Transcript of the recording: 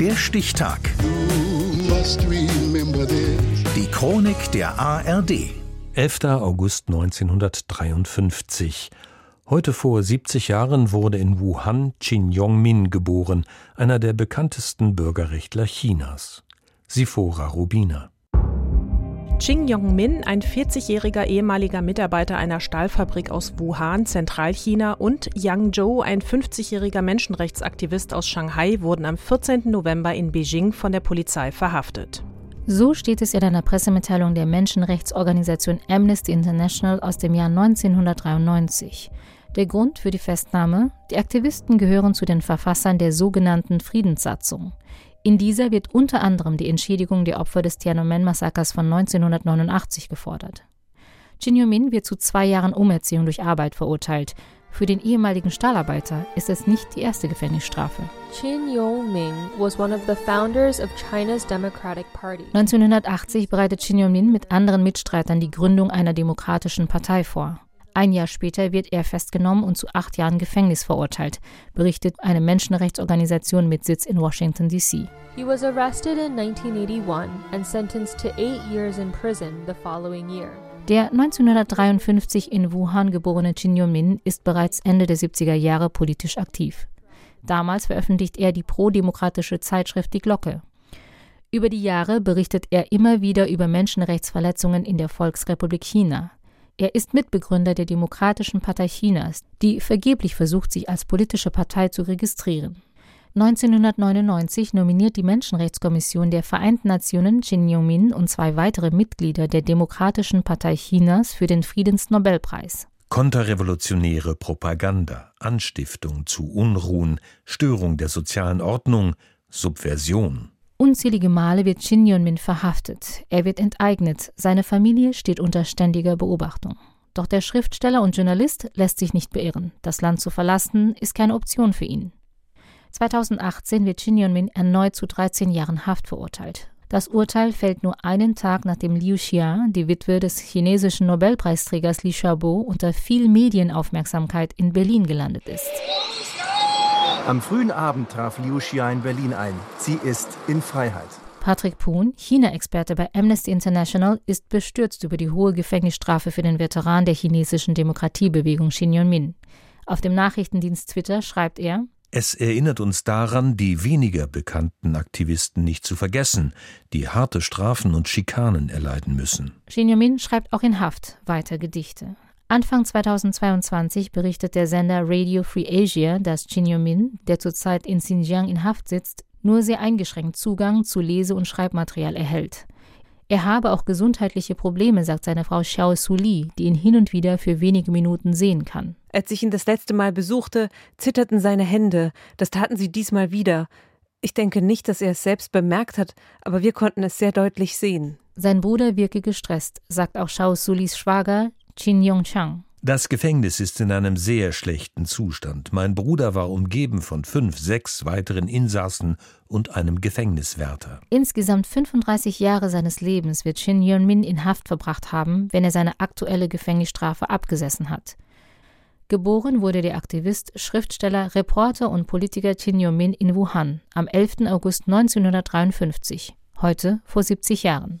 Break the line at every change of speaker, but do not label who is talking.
Der Stichtag. Die Chronik der ARD.
11. August 1953. Heute vor 70 Jahren wurde in Wuhan Qin Yongmin geboren, einer der bekanntesten Bürgerrechtler Chinas. Sifora Rubina.
Ching Yong-min, ein 40-jähriger ehemaliger Mitarbeiter einer Stahlfabrik aus Wuhan, Zentralchina, und Yang Zhou, ein 50-jähriger Menschenrechtsaktivist aus Shanghai, wurden am 14. November in Beijing von der Polizei verhaftet.
So steht es in einer Pressemitteilung der Menschenrechtsorganisation Amnesty International aus dem Jahr 1993. Der Grund für die Festnahme? Die Aktivisten gehören zu den Verfassern der sogenannten Friedenssatzung. In dieser wird unter anderem die Entschädigung der Opfer des Tiananmen-Massakers von 1989 gefordert. Jin Yumin wird zu zwei Jahren Umerziehung durch Arbeit verurteilt. Für den ehemaligen Stahlarbeiter ist es nicht die erste Gefängnisstrafe.
Qin Yongming was one of the founders of China's Democratic Party.
1980 bereitet Qin Yongmin mit anderen Mitstreitern die Gründung einer demokratischen Partei vor. Ein Jahr später wird er festgenommen und zu acht Jahren Gefängnis verurteilt, berichtet eine Menschenrechtsorganisation mit Sitz in Washington, D.C.
He was arrested in 1981 and sentenced to eight years in prison the following year.
Der 1953 in Wuhan geborene Jin Yo-min ist bereits Ende der 70er Jahre politisch aktiv. Damals veröffentlicht er die prodemokratische Zeitschrift Die Glocke. Über die Jahre berichtet er immer wieder über Menschenrechtsverletzungen in der Volksrepublik China. Er ist Mitbegründer der Demokratischen Partei Chinas, die vergeblich versucht, sich als politische Partei zu registrieren. 1999 nominiert die Menschenrechtskommission der Vereinten Nationen Jin Yongmin und zwei weitere Mitglieder der Demokratischen Partei Chinas für den Friedensnobelpreis.
Konterrevolutionäre Propaganda, Anstiftung zu Unruhen, Störung der sozialen Ordnung, Subversion.
Unzählige Male wird Shin Yun-min verhaftet. Er wird enteignet. Seine Familie steht unter ständiger Beobachtung. Doch der Schriftsteller und Journalist lässt sich nicht beirren. Das Land zu verlassen ist keine Option für ihn. 2018 wird Shin Yun-min erneut zu 13 Jahren Haft verurteilt. Das Urteil fällt nur einen Tag nachdem Liu Xia, die Witwe des chinesischen Nobelpreisträgers Li Xiaobo, unter viel Medienaufmerksamkeit in Berlin gelandet ist.
Am frühen Abend traf Liu Xia in Berlin ein. Sie ist in Freiheit.
Patrick Poon, China-Experte bei Amnesty International, ist bestürzt über die hohe Gefängnisstrafe für den Veteran der chinesischen Demokratiebewegung Xin Yunmin. Auf dem Nachrichtendienst Twitter schreibt er,
es erinnert uns daran, die weniger bekannten Aktivisten nicht zu vergessen, die harte Strafen und Schikanen erleiden müssen.
Xin Yunmin schreibt auch in Haft weiter Gedichte. Anfang 2022 berichtet der Sender Radio Free Asia, dass Chin Yo-min, der zurzeit in Xinjiang in Haft sitzt, nur sehr eingeschränkt Zugang zu Lese- und Schreibmaterial erhält. Er habe auch gesundheitliche Probleme, sagt seine Frau Xiao Suli, die ihn hin und wieder für wenige Minuten sehen kann.
Als ich ihn das letzte Mal besuchte, zitterten seine Hände. Das taten sie diesmal wieder. Ich denke nicht, dass er es selbst bemerkt hat, aber wir konnten es sehr deutlich sehen.
Sein Bruder wirke gestresst, sagt auch Xiao Sulis Schwager Chin Yong-chang.
Das Gefängnis ist in einem sehr schlechten Zustand. Mein Bruder war umgeben von fünf, sechs weiteren Insassen und einem Gefängniswärter.
Insgesamt 35 Jahre seines Lebens wird Shin Yun-min in Haft verbracht haben, wenn er seine aktuelle Gefängnisstrafe abgesessen hat. Geboren wurde der Aktivist, Schriftsteller, Reporter und Politiker Chin Yun-min in Wuhan am 11. August 1953, heute vor 70 Jahren.